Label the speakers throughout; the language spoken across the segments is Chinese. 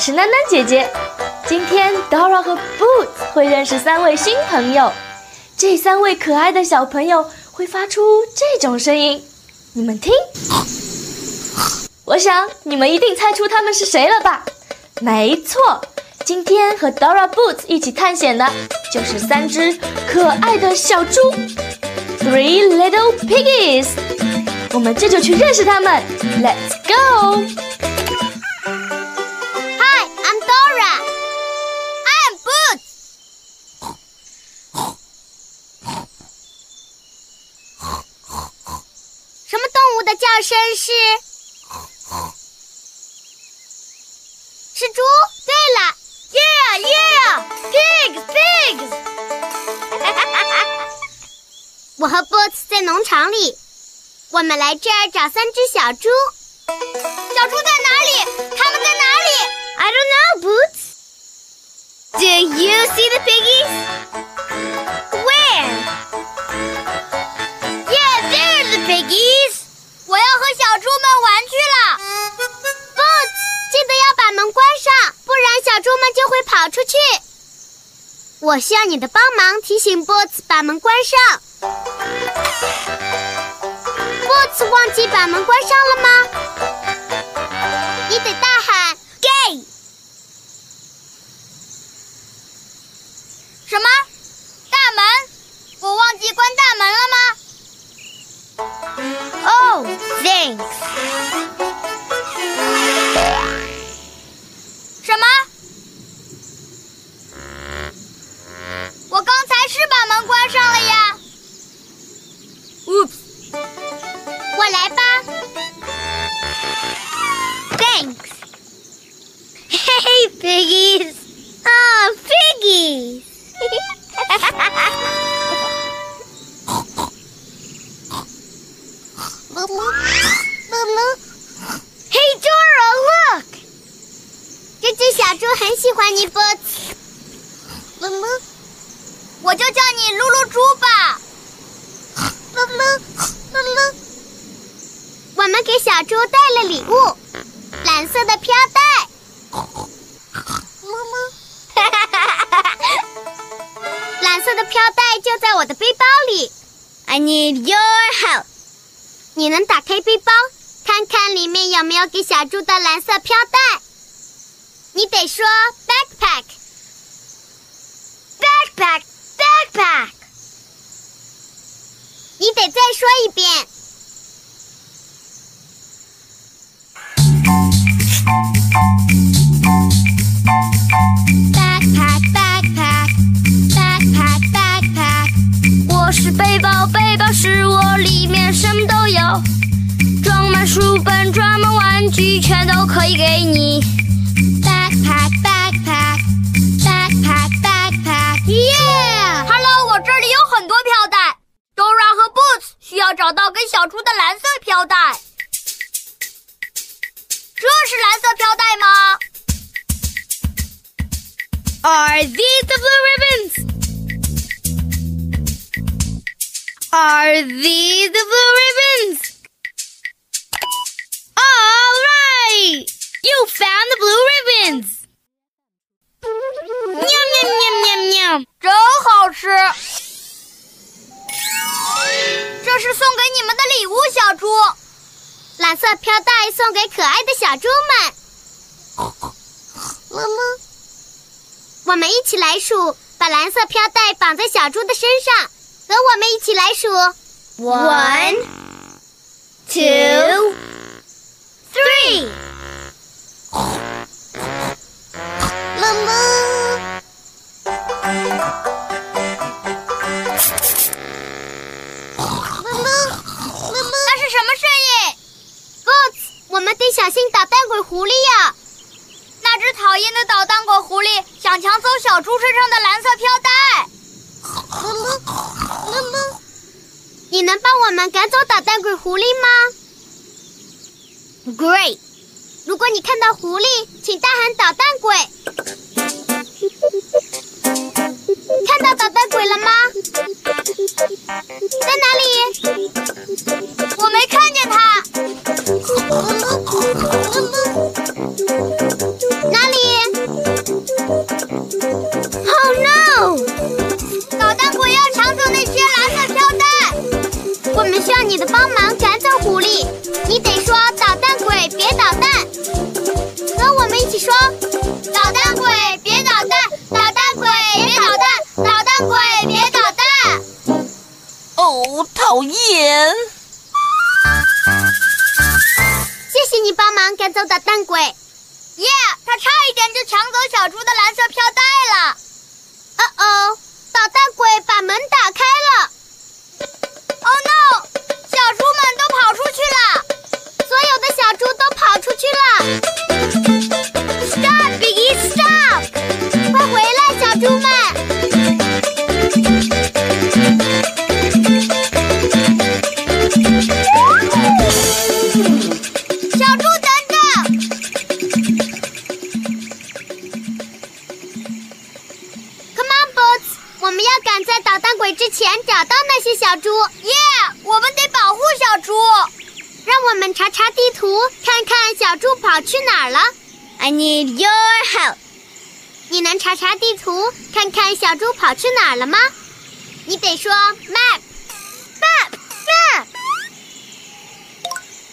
Speaker 1: 是囡囡姐姐，今天 Dora 和 Boots 会认识三位新朋友。这三位可爱的小朋友会发出这种声音，你们听。我想你们一定猜出他们是谁了吧？没错，今天和 Dora、Boots 一起探险的就是三只可爱的小猪，Three Little Piggies。我们这就去认识他们，Let's go。
Speaker 2: 的叫声是是猪。对了，Yeah Yeah，Pigs Pigs。我和 Boots 在农场里，我们来这儿找三只小猪。小猪在哪里？他们在哪里
Speaker 3: ？I don't know, Boots. Do you see the piggies?
Speaker 2: Where?
Speaker 3: Yeah, there's the piggies.
Speaker 2: 小猪们玩去了，Boots，记得要把门关上，不然小猪们就会跑出去。我需要你的帮忙，提醒 Boots 把门关上。Boots 忘记把门关上了吗？你得大喊喜欢你，Boots。噜噜，我就叫你噜噜猪吧。噜噜噜噜，我们给小猪带了礼物，蓝色的飘带。蓝色的飘带就在我的背包里。
Speaker 3: I need your help.
Speaker 2: 你能打开背包，看看里面有没有给小猪的蓝色飘带？你得说
Speaker 3: backpack，backpack，backpack。
Speaker 2: 你得再说一遍。
Speaker 3: Are these the blue ribbons? All right! You found the blue ribbons! 喵喵喵喵喵！
Speaker 2: 真好吃！这是送给你们的礼物，小猪。蓝色飘带送给可爱的小猪们。我们一起来数，把蓝色飘带绑在小猪的身上。和我们一起来数
Speaker 3: ，one, two, three。那是什么声音
Speaker 2: ？Boots，我们得小心捣蛋鬼狐狸呀！
Speaker 3: 那只讨厌的捣蛋鬼狐狸想抢走小猪身上的蓝色飘带。
Speaker 2: 你能帮我们赶走捣蛋鬼狐狸吗
Speaker 3: ？Great！
Speaker 2: 如果你看到狐狸，请大喊“捣蛋鬼”。看到捣蛋鬼了吗？在哪里？
Speaker 3: 我没看见他。
Speaker 2: 你的帮忙赶走狐狸。你得说“捣蛋鬼，别捣蛋”。和我们一起说：“
Speaker 3: 捣蛋鬼，别捣蛋！捣蛋鬼，别捣蛋！捣蛋鬼，别捣蛋！”
Speaker 4: 哦，讨厌！
Speaker 2: 谢谢你帮忙赶走捣蛋鬼。
Speaker 3: 耶，他差一点就抢走小猪的蓝色飘带了。
Speaker 2: 哦哦，捣蛋鬼把门打开了。
Speaker 3: Stop, Biggie! Stop！
Speaker 2: 快回来，小猪们！
Speaker 3: 小猪，等等
Speaker 2: ！Come on, Boots！我们要赶在捣蛋鬼之前找到那些小猪。
Speaker 3: 耶！我们得保护小猪。
Speaker 2: 让我们查查地图，看看小猪跑去哪儿了。
Speaker 3: I need your help。
Speaker 2: 你能查查地图，看看小猪跑去哪儿了吗？你得说 map
Speaker 3: map map。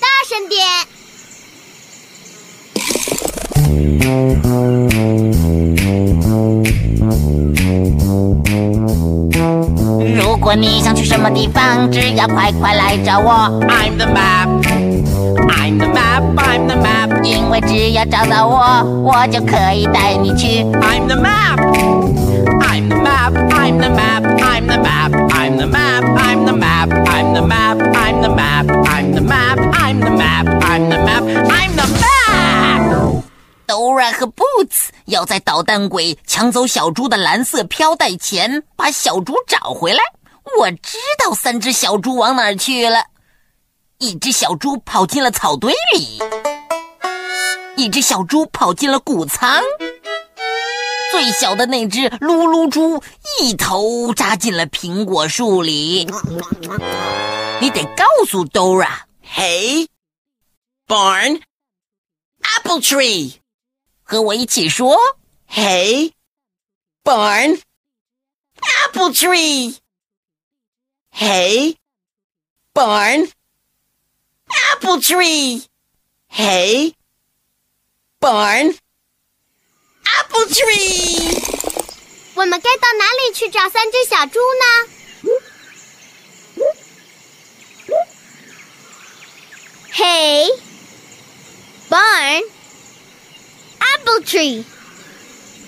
Speaker 2: 大声点。
Speaker 5: 你想去什么地方，只要快快来找我。
Speaker 4: I'm the map, I'm the map, I'm the map.
Speaker 5: 因为只要找到我，我就可以带你去。
Speaker 4: I'm the map, I'm the map, I'm the map, I'm the map, I'm the map, I'm the map, I'm the map, I'm the map, I'm the map, I'm the map, I'm the map, I'm the map.
Speaker 5: Dora 和 Boots 要在捣蛋鬼抢走小猪的蓝色飘带前，把小猪找回来。我知道三只小猪往哪儿去了。一只小猪跑进了草堆里，一只小猪跑进了谷仓，最小的那只噜噜猪一头扎进了苹果树里。你得告诉
Speaker 4: Dora，Hey, barn, apple tree.
Speaker 5: 和我一起说。
Speaker 4: Hey, barn, apple tree. Hey, barn, apple tree. Hey, barn, apple tree.
Speaker 2: 我们该到哪里去找三只小猪呢
Speaker 3: ？Hey, barn, apple tree。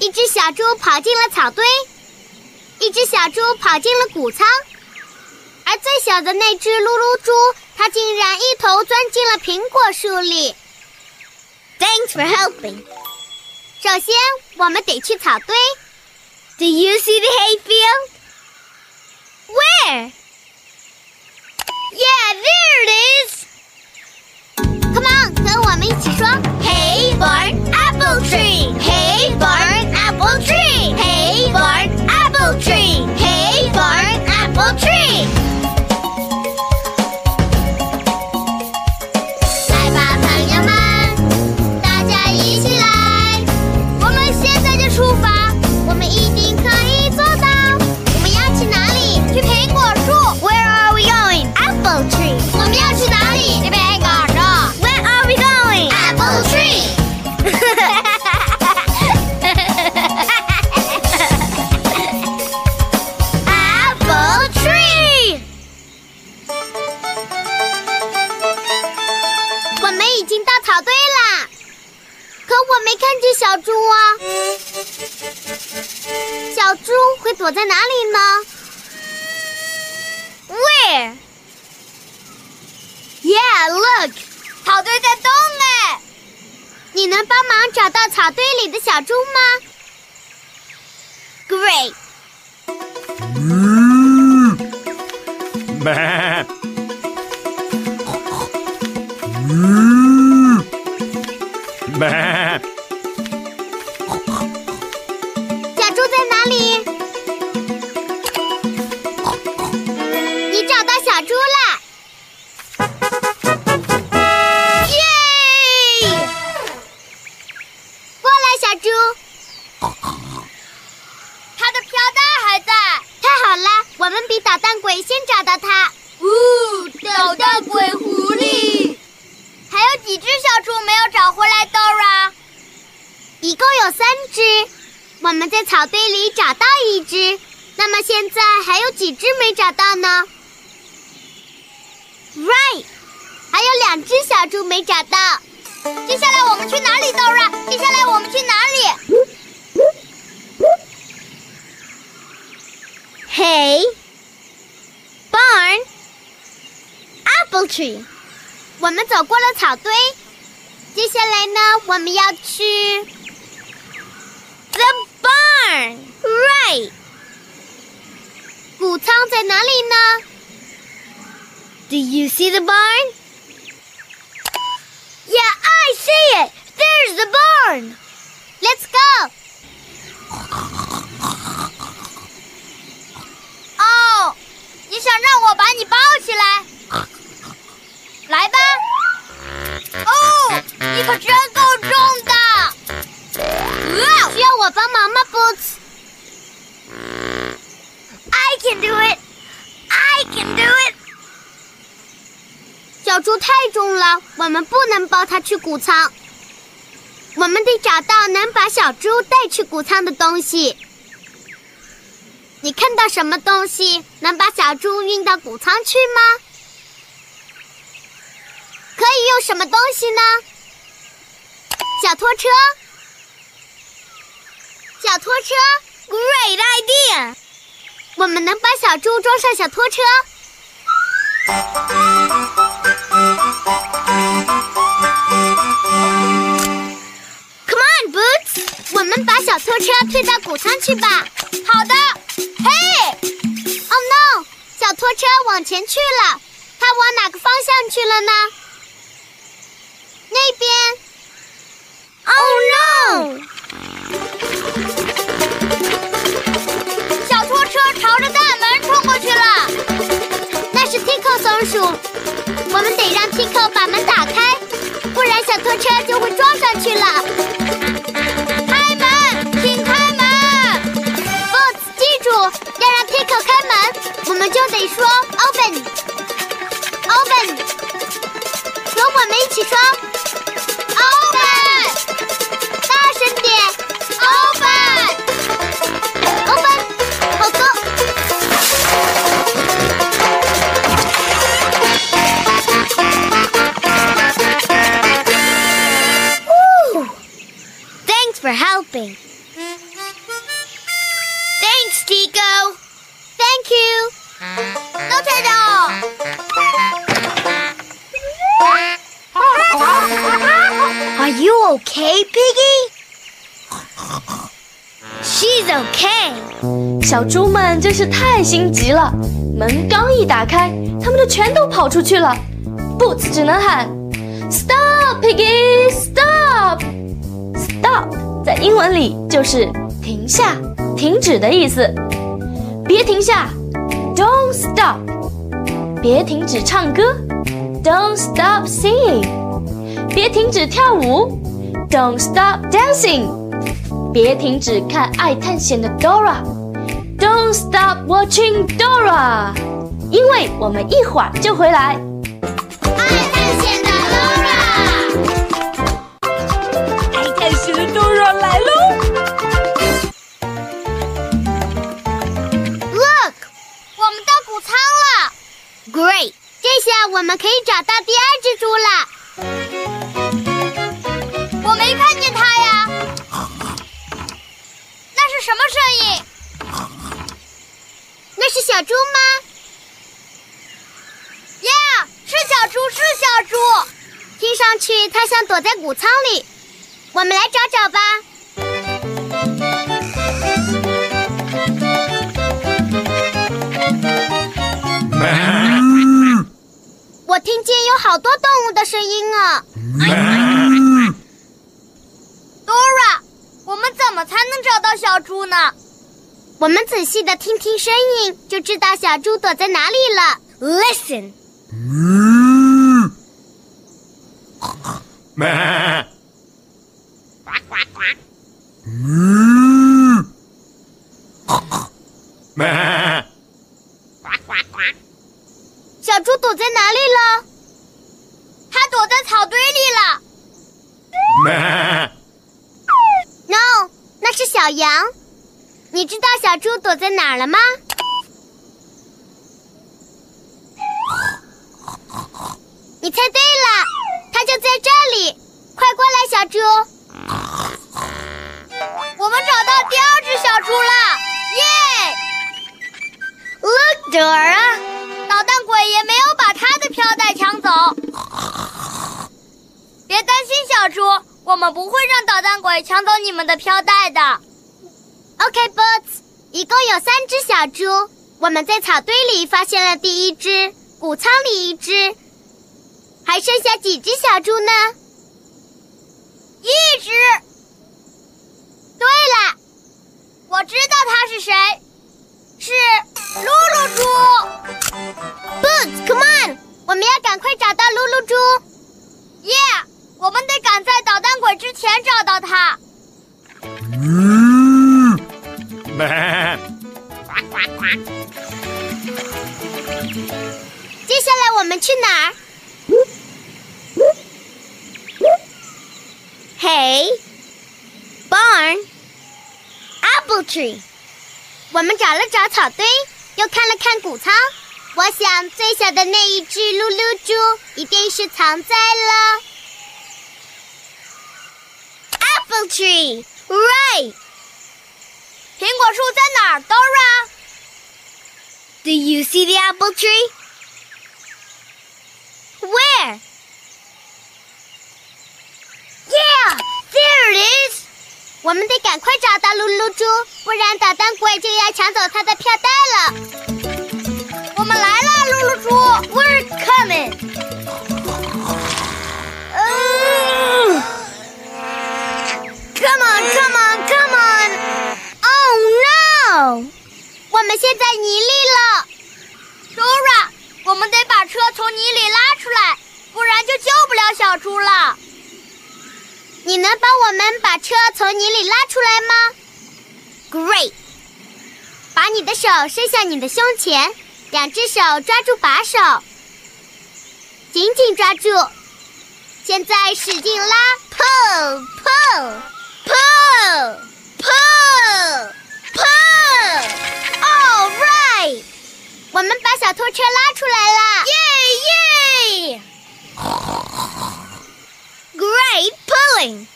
Speaker 2: 一只小猪跑进了草堆，一只小猪跑进了谷仓，而最小的那只噜噜猪，它竟然一头钻进了苹果树里。
Speaker 3: Thanks for helping。
Speaker 2: 首先，我们得去草堆。
Speaker 3: Do you see the hay
Speaker 2: 躲在哪里呢
Speaker 3: ？Where?
Speaker 2: Yeah, look，
Speaker 3: 草堆在动哎！
Speaker 2: 你能帮忙找到草堆里的小猪吗
Speaker 3: ？Great。
Speaker 6: 嗯，
Speaker 2: 几只没找到呢？Right，还有两只小猪没找到。
Speaker 3: 接下来我们去哪里，Dora？接下来我们去哪里
Speaker 2: ？Hey，barn，apple tree。我们走过了草堆，接下来呢，我们要去
Speaker 3: the。
Speaker 2: barn，right 谷仓在哪里呢？
Speaker 3: Do you see the barn? Yeah, I see it. There's the barn.
Speaker 2: Let's go.
Speaker 3: 哦，你想让我把你抱起来？来吧。哦，你可真够重的。
Speaker 2: 需要我帮忙吗 I
Speaker 3: can do it. I can do it.
Speaker 2: 小猪太重了，我们不能抱它去谷仓。我们得找到能把小猪带去谷仓的东西。你看到什么东西能把小猪运到谷仓去吗？可以用什么东西呢？小拖车。小拖车
Speaker 3: ，Great idea.
Speaker 2: 我们能把小猪装上小拖车。
Speaker 3: Come on, Boots！
Speaker 2: 我们把小拖车推到谷仓去吧。
Speaker 3: 好的。嘿
Speaker 2: ！Oh no！小拖车往前去了，它往哪个方向去了呢？那边。
Speaker 3: Oh no！
Speaker 2: Tico 松鼠。我们得让 Tico 把门打开，不然小拖车就会撞上去了。
Speaker 3: 开门，请开门
Speaker 2: ！Boots，记住要让 Tico 开门，我们就得说 Open，Open。和我们一起说
Speaker 3: helping. Thanks, Tico.
Speaker 2: Thank you.
Speaker 3: No Are you okay, Piggy? She's okay.
Speaker 1: 小猪们真是太心急了，门刚一打开，他们就全都跑出去了。Boots 只能喊：“Stop, Piggy! Stop! Stop!” 在英文里就是停下、停止的意思。别停下，Don't stop。别停止唱歌，Don't stop singing。别停止跳舞，Don't stop dancing。别停止看爱探险的 Dora，Don't stop watching Dora。因为我们一会儿就回来。
Speaker 2: Great，这下我们可以找到第二只猪了。
Speaker 3: 我没看见它呀。
Speaker 2: 那是什么声音？那是小猪吗？Yeah，是小猪，是小猪。听上去它像躲在谷仓里，我们来找找吧。我听见有好多动物的声音啊！Dora，我们怎么才能找到小猪呢？我们仔细的听听声音，就知道小猪躲在哪里了。Listen，小猪躲在哪里了？它躲在草堆里了。No，那是小羊。你知道小猪躲在哪儿了吗？你猜对了，它就在这里。快过来，小猪！我们找到第二只小猪了，耶！Look, Dora，捣蛋鬼也没有把他的飘带抢走。别担心，小猪，我们不会让捣蛋鬼抢走你们的飘带的。OK，Boots，一共有三只小猪，我们在草堆里发现了第一只，谷仓里一只，还剩下几只小猪呢？一只。对了，我知道他是谁，到噜噜猪。Yeah，我们得赶在捣蛋鬼之前找到它。接下来我们去哪儿？Hey, barn, apple tree。我们找了找草堆，又看了看谷仓。我想最小的那一只噜噜猪一定是藏在了 apple tree。Right。苹果树在哪儿，Dora？Do you see the apple tree? Where? Yeah, there it is. 我们得赶快找到噜噜猪，不然捣蛋鬼就要抢走它的票袋了。我们来了，噜噜猪，We're coming! Come on, come on, come on. Oh no! 我们现在泥里了，Dora，我们得把车从泥里拉出来，不然就救不了小猪了。你能帮我们把车从泥里拉出来吗？Great！把你的手伸向你的胸前，两只手抓住把手，紧紧抓住。现在使劲拉，pull pull pull pull pull。All right！我们把小拖车拉出来了，耶耶！Great pulling！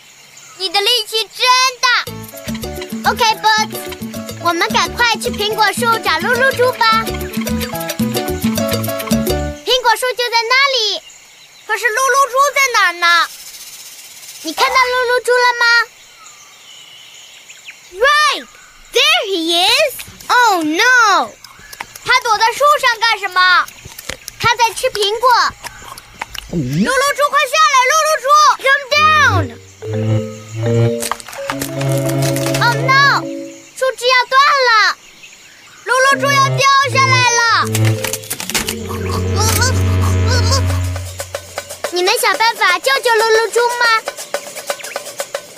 Speaker 2: 你的力气真大。OK，Boots，我们赶快去苹果树找露露猪吧。苹果树就在那里，可是露露猪在哪儿呢？你看到露露猪了吗？Right there he is. Oh no！它躲在树上干什么？它在吃苹果。露露猪，快下来！露露猪，Come down！Oh no！树枝要断了，露露猪要想办法救救露露猪吗？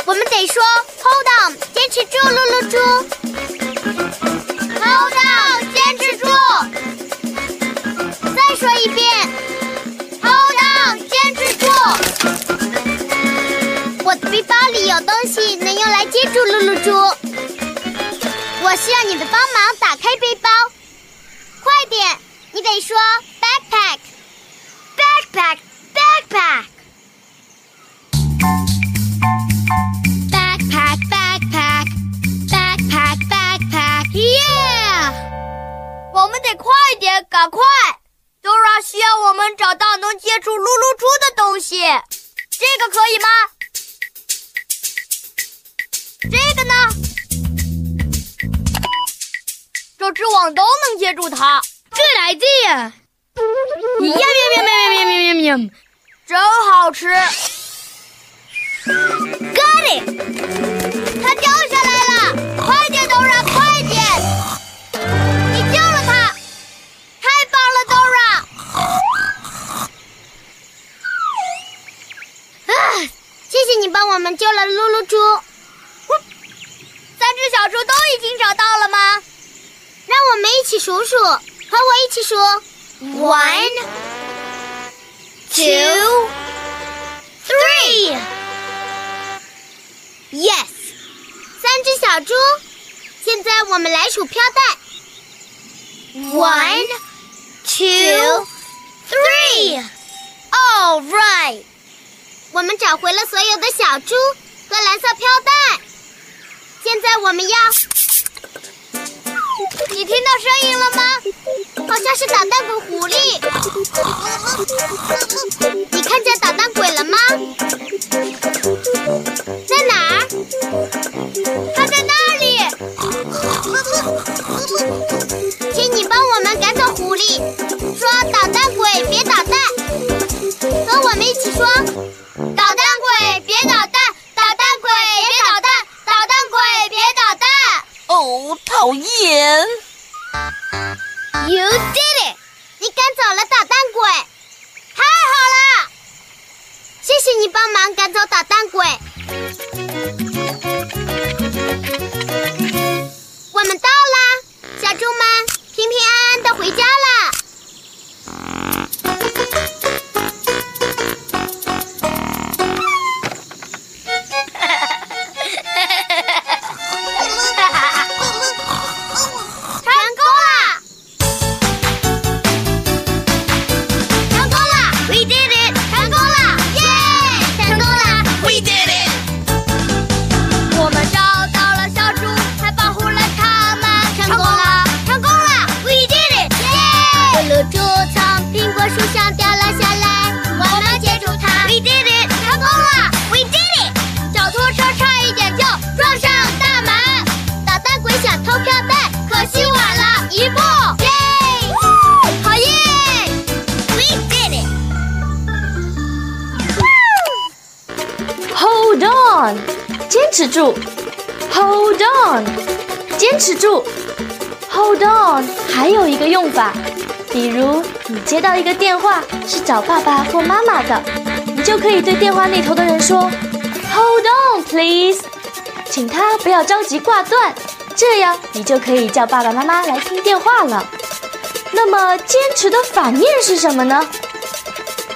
Speaker 2: 我们得说 Hold on，坚持住，露露猪。Hold on，坚持住。再说一遍，Hold on，坚持住。我的背包里有东西能用来接住露露猪，我需要你的帮忙打开背包。快点，你得说 backpack，backpack，backpack。backpack. Backpack, backpack, backpack, backpack. Yeah.
Speaker 7: 我们得快点，赶快。Dora 需要我们找到能接住噜噜猪的东西，这个可以吗？这个呢？这只网都能接住它，
Speaker 1: 这来劲！呀喵喵喵喵喵喵喵！
Speaker 7: 真好吃。
Speaker 2: Got it！
Speaker 7: 它掉下来了，快点，Dora，快点！你救了它，太棒了，Dora！
Speaker 2: 啊，谢谢你帮我们救了露露猪。
Speaker 7: 三只小猪都已经找到了吗？
Speaker 2: 让我们一起数数，和我一起数：one, two, three. Yes，三只小猪。现在我们来数飘带：one, two, three. All right，我们找回了所有的小猪和蓝色飘带。现在我们要，
Speaker 7: 你听到声音了吗？
Speaker 2: 好像是捣蛋鬼狐狸。你看见捣蛋鬼了吗？
Speaker 7: Reach
Speaker 1: out! on，坚持住。Hold on，坚持住。Hold on，还有一个用法，比如你接到一个电话是找爸爸或妈妈的，你就可以对电话那头的人说，Hold on please，请他不要着急挂断，这样你就可以叫爸爸妈妈来听电话了。那么坚持的反面是什么呢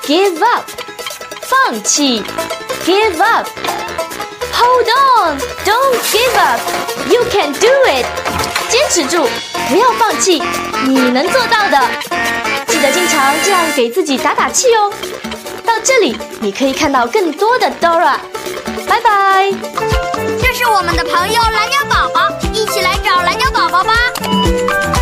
Speaker 1: ？Give up，放弃。Give up. Hold on, don't give up. You can do it. 坚持住，不要放弃，你能做到的。记得经常这样给自己打打气哦。到这里，你可以看到更多的 Dora。拜拜。
Speaker 7: 这是我们的朋友蓝鸟宝宝，一起来找蓝鸟宝宝吧。